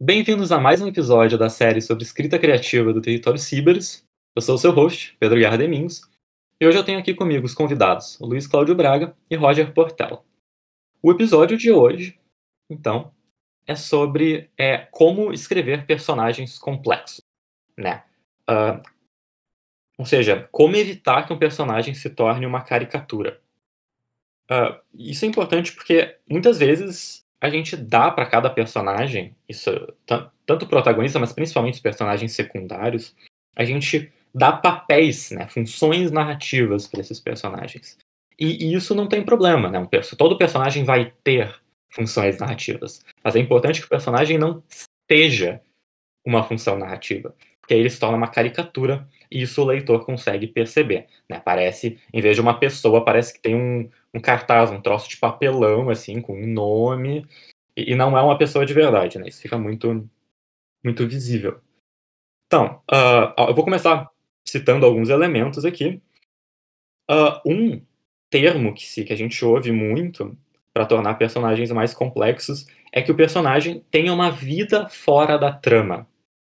Bem-vindos a mais um episódio da série sobre escrita criativa do Território Ciberes. Eu sou o seu host, Pedro Guerra Demingos, e hoje eu tenho aqui comigo os convidados Luiz Cláudio Braga e Roger Portela. O episódio de hoje, então, é sobre é, como escrever personagens complexos, né? Uh, ou seja, como evitar que um personagem se torne uma caricatura. Uh, isso é importante porque muitas vezes a gente dá para cada personagem, isso tanto o protagonista, mas principalmente os personagens secundários, a gente dá papéis, né, funções narrativas para esses personagens. E, e, isso não tem problema, né? Um, todo personagem vai ter funções narrativas, mas é importante que o personagem não seja uma função narrativa, porque aí ele se torna uma caricatura e isso o leitor consegue perceber, né? Parece, em vez de uma pessoa, parece que tem um, um cartaz, um troço de papelão, assim, com um nome, e, e, não é uma pessoa de verdade, né? Isso fica muito, muito visível. Então, uh, eu vou começar citando alguns elementos aqui. Uh, um termo que, se, que a gente ouve muito para tornar personagens mais complexos é que o personagem tenha uma vida fora da trama,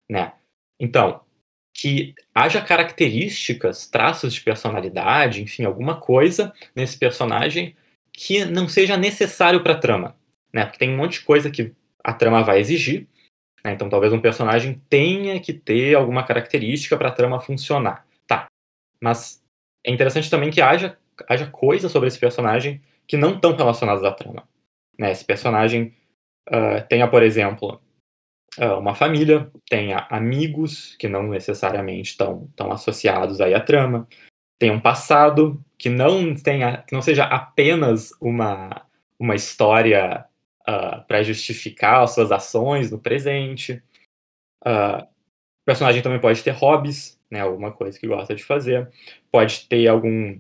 né? Então, que haja características, traços de personalidade, enfim, alguma coisa nesse personagem que não seja necessário para a trama, né? Porque tem um monte de coisa que a trama vai exigir, né? então talvez um personagem tenha que ter alguma característica para a trama funcionar, tá? Mas é interessante também que haja haja coisas sobre esse personagem que não estão relacionadas à trama, né? Esse personagem uh, tenha, por exemplo, uh, uma família, tenha amigos que não necessariamente estão tão associados aí à trama, tenha um passado que não tenha, que não seja apenas uma, uma história uh, ah, para justificar as suas ações no presente. Uh, o personagem também pode ter hobbies, né, alguma coisa que gosta de fazer. Pode ter algum.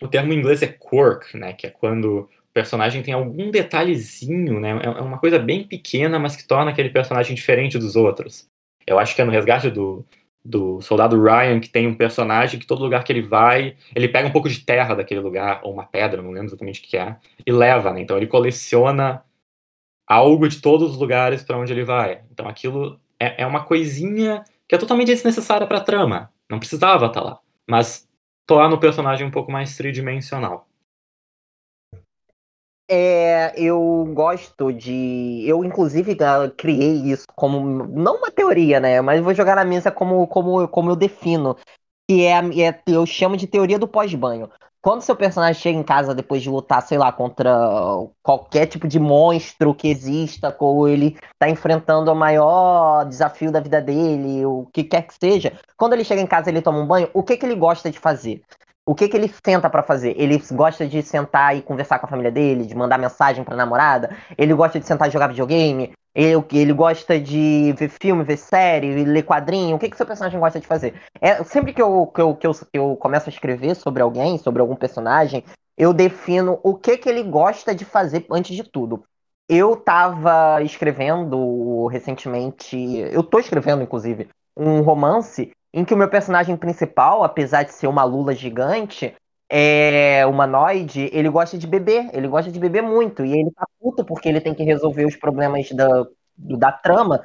O termo em inglês é quirk, né, que é quando personagem tem algum detalhezinho, né? É, é uma coisa bem pequena, mas que torna aquele personagem diferente dos outros. Eu acho que é no resgate do, do soldado Ryan que tem um personagem que todo lugar que ele vai, ele pega um pouco de terra daquele lugar, ou uma pedra, não lembro exatamente o que é, e leva, né? Então ele coleciona algo de todos os lugares para onde ele vai. Então aquilo é, é uma coisinha que é totalmente desnecessária para a trama. Não precisava estar tá lá. Mas torna o personagem um pouco mais tridimensional. É, eu gosto de. Eu, inclusive, criei isso como. Não uma teoria, né? Mas vou jogar na mesa como, como, como eu defino. Que é, é eu chamo de teoria do pós-banho. Quando seu personagem chega em casa depois de lutar, sei lá, contra qualquer tipo de monstro que exista, ou ele tá enfrentando o maior desafio da vida dele, o que quer que seja, quando ele chega em casa ele toma um banho, o que, que ele gosta de fazer? O que, que ele senta para fazer? Ele gosta de sentar e conversar com a família dele, de mandar mensagem pra namorada? Ele gosta de sentar e jogar videogame? Ele, ele gosta de ver filme, ver série, ler quadrinho? O que, que seu personagem gosta de fazer? É, sempre que eu, que, eu, que, eu, eu começo a escrever sobre alguém, sobre algum personagem, eu defino o que, que ele gosta de fazer antes de tudo. Eu tava escrevendo recentemente, eu tô escrevendo, inclusive, um romance em que o meu personagem principal, apesar de ser uma lula gigante, é humanoide, ele gosta de beber, ele gosta de beber muito, e ele tá puto porque ele tem que resolver os problemas da, da trama,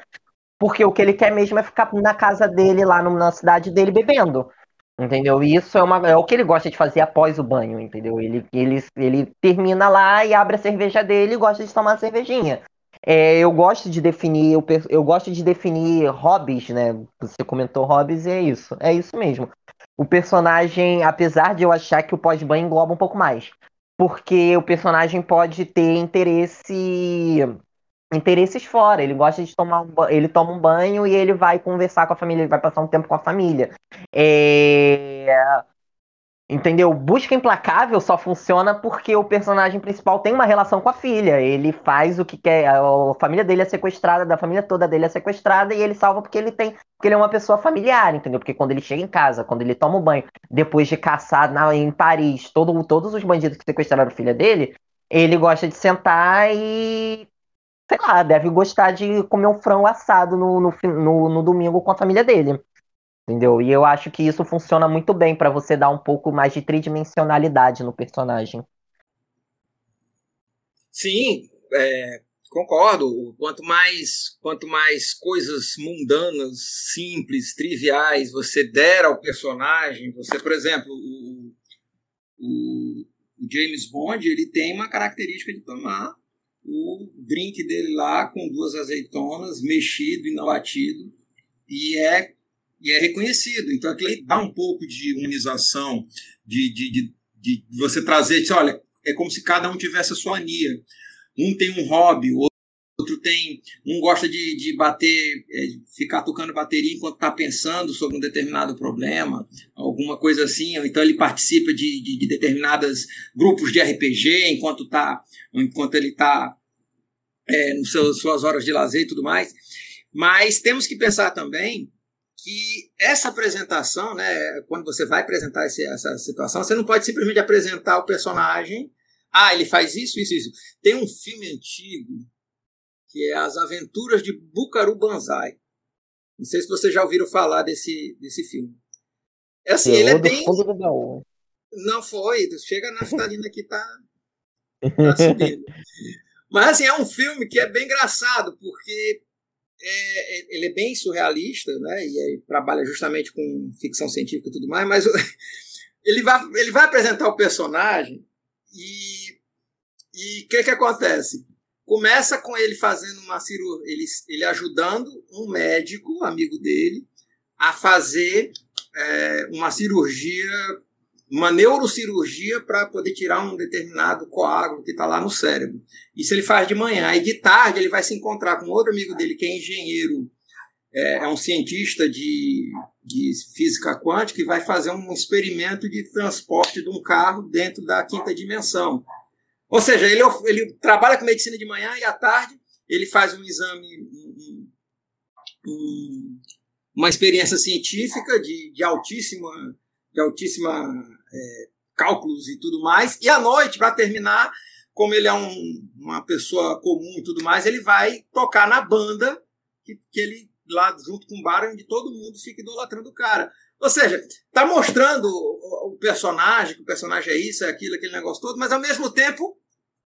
porque o que ele quer mesmo é ficar na casa dele, lá na cidade dele, bebendo. Entendeu? E isso é, uma, é o que ele gosta de fazer após o banho, entendeu? Ele, ele, ele termina lá e abre a cerveja dele e gosta de tomar cervejinha. É, eu gosto de definir, eu, eu gosto de definir hobbies, né? Você comentou hobbies e é isso. É isso mesmo. O personagem, apesar de eu achar que o pós-banho engloba um pouco mais. Porque o personagem pode ter interesse interesses fora. Ele gosta de tomar um, ele toma um banho e ele vai conversar com a família, ele vai passar um tempo com a família. É... Entendeu? Busca Implacável só funciona porque o personagem principal tem uma relação com a filha. Ele faz o que quer. A família dele é sequestrada, da família toda dele é sequestrada, e ele salva porque ele tem. Porque ele é uma pessoa familiar, entendeu? Porque quando ele chega em casa, quando ele toma o banho, depois de caçar na, em Paris todo, todos os bandidos que sequestraram a filha dele, ele gosta de sentar e, sei lá, deve gostar de comer um frango assado no, no, no, no domingo com a família dele. Entendeu? E eu acho que isso funciona muito bem para você dar um pouco mais de tridimensionalidade no personagem. Sim, é, concordo. Quanto mais, quanto mais coisas mundanas, simples, triviais você der ao personagem, você, por exemplo, o, o, o James Bond, ele tem uma característica de tomar o drink dele lá com duas azeitonas, mexido e não batido, e é e é reconhecido. Então aquilo dá um pouco de humanização, de, de, de, de você trazer, de, olha, é como se cada um tivesse a sua ania. Um tem um hobby, outro tem, um gosta de, de bater, é, ficar tocando bateria enquanto está pensando sobre um determinado problema, alguma coisa assim, ou então ele participa de, de, de determinados grupos de RPG enquanto tá, enquanto ele está é, nas suas horas de lazer e tudo mais. Mas temos que pensar também que essa apresentação, né, quando você vai apresentar esse, essa situação, você não pode simplesmente apresentar o personagem. Ah, ele faz isso, isso, isso. Tem um filme antigo que é As Aventuras de Bucaru Banzai. Não sei se vocês já ouviram falar desse, desse filme. É assim, ele é bem. Não foi, chega na cidadina que tá, tá subindo. Mas assim, é um filme que é bem engraçado, porque é, é, ele é bem surrealista, né? E trabalha justamente com ficção científica e tudo mais, mas ele vai, ele vai apresentar o personagem e o que, que acontece? Começa com ele fazendo uma cirurgia, ele, ele ajudando um médico, amigo dele, a fazer é, uma cirurgia uma neurocirurgia para poder tirar um determinado coágulo que está lá no cérebro. Isso ele faz de manhã. Aí de tarde ele vai se encontrar com outro amigo dele que é engenheiro, é, é um cientista de, de física quântica e vai fazer um experimento de transporte de um carro dentro da quinta dimensão. Ou seja, ele, ele trabalha com medicina de manhã e à tarde ele faz um exame, um, um, uma experiência científica de, de altíssima, de altíssima é, cálculos e tudo mais. E à noite, para terminar, como ele é um, uma pessoa comum e tudo mais, ele vai tocar na banda que, que ele lá junto com o bar onde todo mundo fica idolatrando o cara. Ou seja, tá mostrando o, o, personagem, que o personagem é isso, é aquilo, aquele negócio todo, mas ao mesmo tempo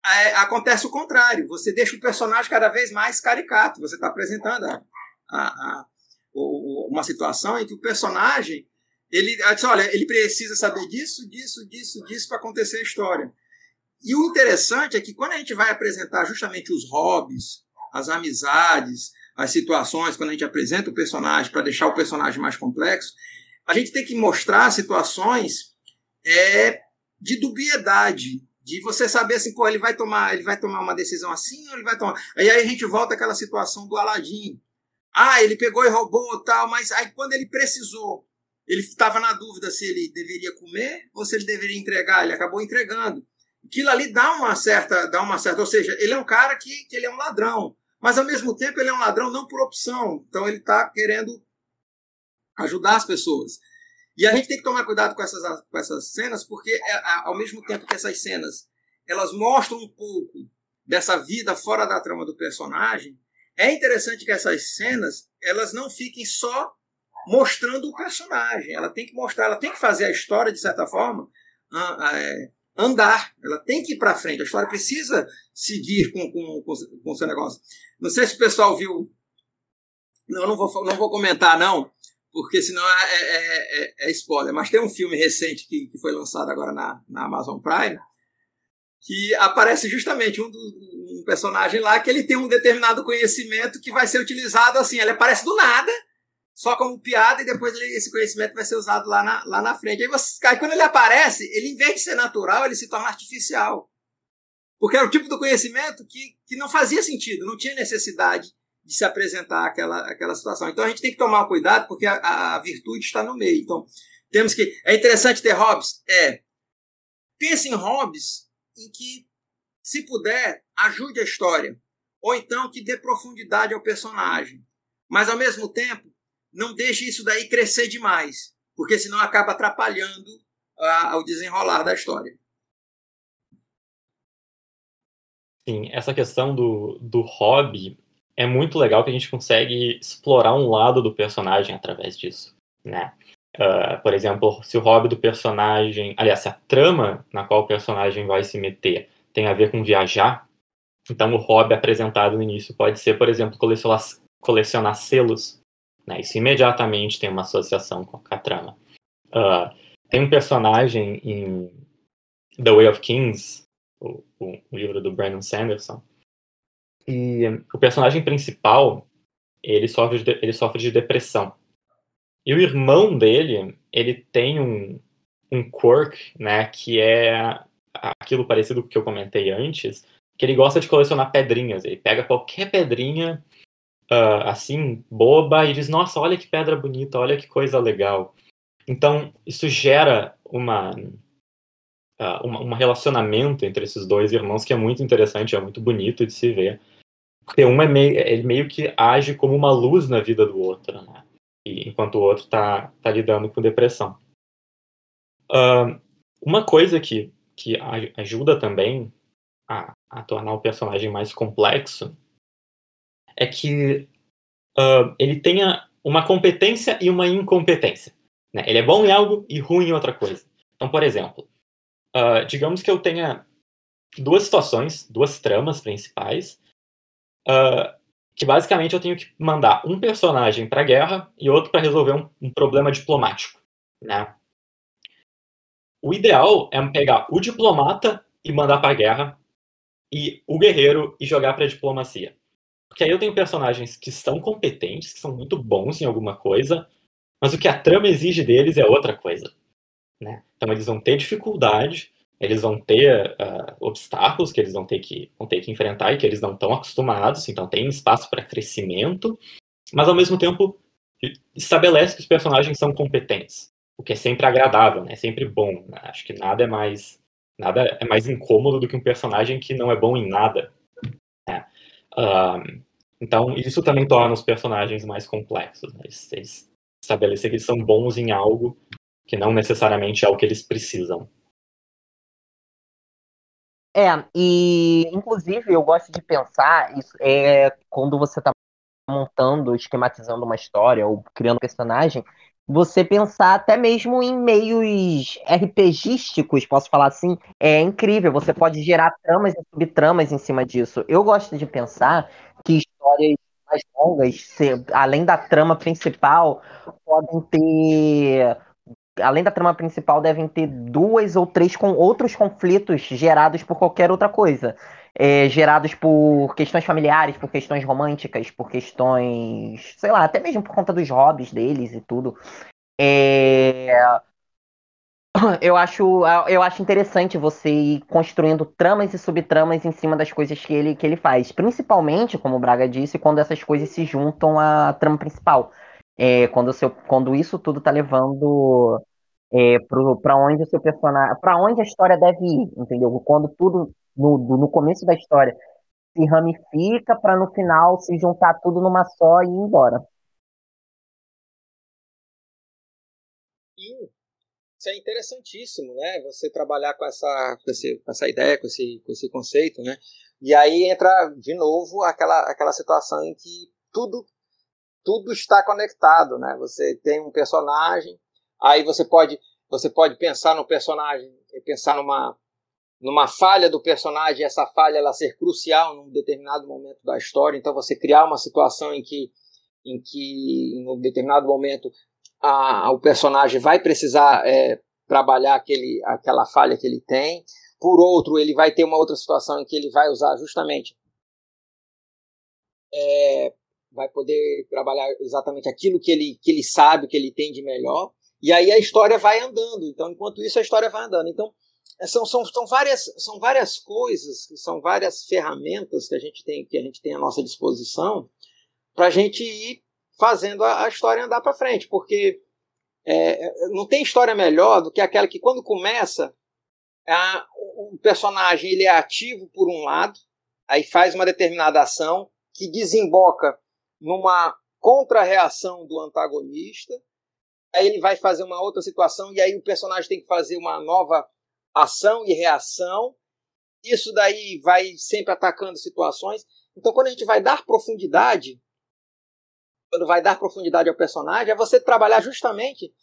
é, acontece o contrário. Você deixa o personagem cada vez mais caricato. Você está apresentando a, a, a, uma situação em que o personagem ele disse, olha, ele precisa saber disso, disso, disso, disso para acontecer a história. E o interessante é que quando a gente vai apresentar justamente os hobbies, as amizades, as situações, quando a gente apresenta o personagem para deixar o personagem mais complexo, a gente tem que mostrar situações é, de dubiedade, de você saber assim, pô, ele vai tomar, ele vai tomar uma decisão assim ou ele vai tomar. Aí, aí a gente volta àquela situação do Aladim. Ah, ele pegou e roubou tal, mas aí quando ele precisou ele estava na dúvida se ele deveria comer ou se ele deveria entregar. Ele acabou entregando. Aquilo ali dá uma certa, dá uma certa, ou seja, ele é um cara que, que ele é um ladrão, mas ao mesmo tempo ele é um ladrão não por opção. Então ele está querendo ajudar as pessoas. E a gente tem que tomar cuidado com essas, com essas cenas, porque é, ao mesmo tempo que essas cenas elas mostram um pouco dessa vida fora da trama do personagem, é interessante que essas cenas elas não fiquem só mostrando o personagem. Ela tem que mostrar, ela tem que fazer a história, de certa forma, é, andar. Ela tem que ir para frente. A história precisa seguir com, com, com, o seu negócio. Não sei se o pessoal viu. Não, não vou, não vou comentar, não, porque senão é, é, é, é spoiler. Mas tem um filme recente que, que foi lançado agora na, na Amazon Prime que aparece justamente um, um personagem lá que ele tem um determinado conhecimento que vai ser utilizado assim. Ele aparece do nada só como piada e depois ele, esse conhecimento vai ser usado lá na, lá na frente. Aí, você, aí quando ele aparece, ele em vez de ser natural, ele se torna artificial. Porque era o tipo do conhecimento que, que não fazia sentido, não tinha necessidade de se apresentar aquela, aquela situação. Então a gente tem que tomar cuidado porque a, a virtude está no meio. Então temos que. É interessante ter hobbies? É. Pense em hobbies em que, se puder, ajude a história. Ou então que dê profundidade ao personagem. Mas ao mesmo tempo, não deixe isso daí crescer demais, porque senão acaba atrapalhando o desenrolar da história. assim, essa questão do, do hobby é muito legal que a gente consegue explorar um lado do personagem através disso, né? Uh, por exemplo, se o hobby do personagem, aliás, se a trama na qual o personagem vai se meter tem a ver com viajar, então o hobby apresentado no início pode ser, por exemplo, colecionar, colecionar selos. Né? Isso imediatamente tem uma associação com a trama. Uh, tem um personagem em The Way of Kings, o, o, o livro do Brandon Sanderson, e o personagem principal ele sofre de, ele sofre de depressão. E o irmão dele, ele tem um, um quirk, né, que é aquilo parecido com o que eu comentei antes, que ele gosta de colecionar pedrinhas. Ele pega qualquer pedrinha, uh, assim, boba, e diz, nossa, olha que pedra bonita, olha que coisa legal. Então, isso gera uma, uh, uma, um relacionamento entre esses dois irmãos que é muito interessante, é muito bonito de se ver. Porque um é meio, ele meio que age como uma luz na vida do outro, né? E, enquanto o outro está tá lidando com depressão. Uh, uma coisa que, que ajuda também a, a, tornar o personagem mais complexo é que uh, ele tenha uma competência e uma incompetência. Né? Ele é bom em algo e ruim em outra coisa. Então, por exemplo, uh, digamos que eu tenha duas situações, duas tramas principais, uh, que basicamente eu tenho que mandar um personagem para a guerra e outro para resolver um, um, problema diplomático, né? O ideal é pegar o diplomata e mandar para a guerra e o guerreiro e jogar para diplomacia. Porque aí eu tenho personagens que são competentes, que são muito bons em alguma coisa, mas o que a trama exige deles é outra coisa. Né? Então eles vão ter dificuldade, eles vão ter uh, obstáculos que eles vão ter que, vão ter que enfrentar e que eles não estão acostumados, então tem espaço para crescimento, mas ao mesmo tempo estabelece que os personagens são competentes, o que é sempre agradável, né? é sempre bom. Né? Acho que nada é mais nada é mais incômodo do que um personagem que não é bom em nada. Uh, então isso também torna os personagens mais complexos. Né? Eles, eles estabelecer que eles são bons em algo que não necessariamente é o que eles precisam. É, e inclusive eu gosto de pensar isso é quando você está montando, esquematizando uma história ou criando um personagem, você pensar até mesmo em meios RPGísticos, posso falar assim, é incrível. Você pode gerar tramas e subtramas em cima disso. Eu gosto de pensar que histórias mais longas, além da trama principal, podem ter além da trama principal, devem ter duas ou três com outros conflitos gerados por qualquer outra coisa. É, gerados por questões familiares, por questões românticas, por questões, sei lá, até mesmo por conta dos hobbies deles e tudo. É... Eu acho, eu acho interessante você ir construindo tramas e subtramas em cima das coisas que ele, que ele faz. Principalmente, como o Braga disse, quando essas coisas se juntam à trama principal. É, quando, seu, quando isso tudo tá levando é, para onde o seu personagem, para onde a história deve ir, entendeu? Quando tudo no, no começo da história se ramifica para no final se juntar tudo numa só e ir embora. Isso é interessantíssimo, né? Você trabalhar com essa, com, esse, com essa ideia, com esse, com esse conceito, né? E aí entra de novo aquela, aquela situação em que tudo tudo está conectado, né? Você tem um personagem, Aí você pode, você pode pensar no personagem, pensar numa, numa falha do personagem, essa falha ela ser crucial num determinado momento da história. Então você criar uma situação em que, em que em um determinado momento a, o personagem vai precisar é, trabalhar aquele, aquela falha que ele tem. Por outro, ele vai ter uma outra situação em que ele vai usar justamente é, vai poder trabalhar exatamente aquilo que ele, que ele sabe, que ele tem de melhor. E aí a história vai andando. Então, enquanto isso, a história vai andando. Então, são, são, são, várias, são várias coisas, são várias ferramentas que a gente tem, que a gente tem à nossa disposição para a gente ir fazendo a, a história andar para frente. Porque é, é, não tem história melhor do que aquela que, quando começa, a, o personagem ele é ativo por um lado, aí faz uma determinada ação que desemboca numa contra-reação do antagonista aí ele vai fazer uma outra situação e aí o personagem tem que fazer uma nova ação e reação isso daí vai sempre atacando situações. Então, quando a gente vai dar profundidade, quando vai dar profundidade ao personagem, é você trabalhar justamente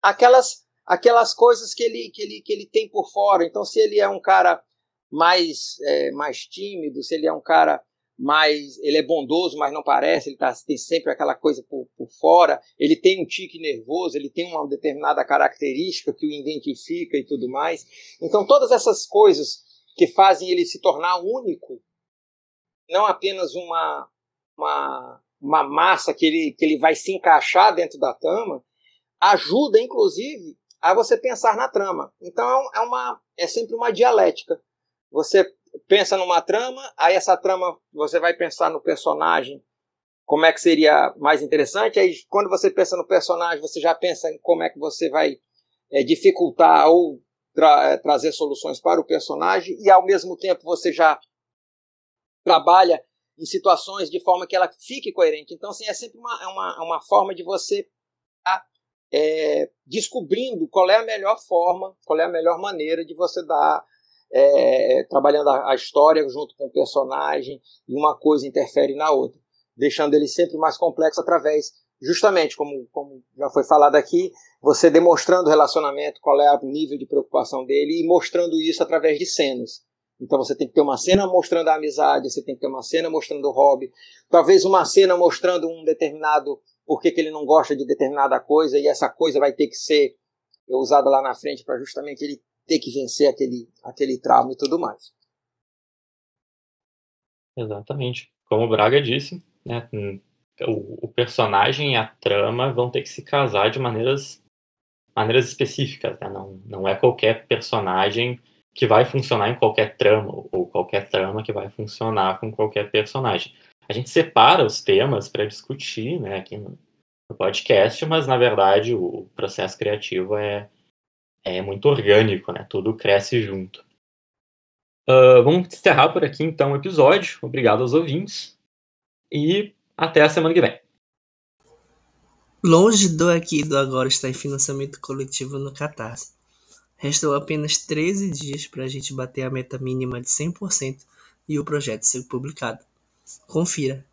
aquelas aquelas coisas que ele, que ele, que ele tem por fora. Então, se ele é um cara mais, é, mais tímido, se ele é um cara mais. Ele é bondoso, mas não parece, ele tá, tem sempre aquela coisa por, por fora, ele tem um tique nervoso, ele tem uma determinada característica que o identifica e tudo mais. Então, todas essas coisas que fazem ele se tornar único, não apenas uma, uma, uma massa que ele, que ele vai se encaixar dentro da trama, ajuda, inclusive, a você pensar na trama. Então é, é, uma, é sempre uma dialética. Você pensa numa trama, aí essa trama você vai pensar no personagem, como é que seria mais interessante. Aí quando você pensa no personagem, você já pensa em como é que você vai é, dificultar ou tra é, trazer soluções para o personagem, e ao mesmo tempo você já trabalha em situações de forma que ela fique coerente. Então, assim, é sempre uma, é uma, é uma forma de você é, descobrindo qual é a melhor forma, qual é a melhor maneira de você dar, é, trabalhando a, a, história junto com o personagem, e uma coisa interfere na outra, deixando ele sempre mais complexo através, justamente como, como já foi falado aqui, você demonstrando o relacionamento, qual é o nível de preocupação dele, e mostrando isso através de cenas. Então você tem que ter uma cena mostrando a amizade, você tem que ter uma cena mostrando o hobby, talvez uma cena mostrando um determinado por que, ele não gosta de determinada coisa e essa coisa vai ter que ser usada lá na frente para justamente ele ter que vencer aquele, aquele trauma e tudo mais. Exatamente. Como o Braga disse, né, o, o, personagem e a trama vão ter que se casar de maneiras, maneiras específicas. Né? Não, não é qualquer personagem que vai funcionar em qualquer trama, ou qualquer trama que vai funcionar com qualquer personagem a gente separa os temas para discutir né, aqui no, no, podcast, mas na verdade o processo criativo é, é muito orgânico, né? Tudo cresce junto. Uh, vamos encerrar por aqui então o episódio. Obrigado aos ouvintes e até a semana que vem. Longe do aqui e do agora está em financiamento coletivo no Catarse. Restam apenas 13 dias para a gente bater a meta mínima de 100% e o projeto ser publicado. Confira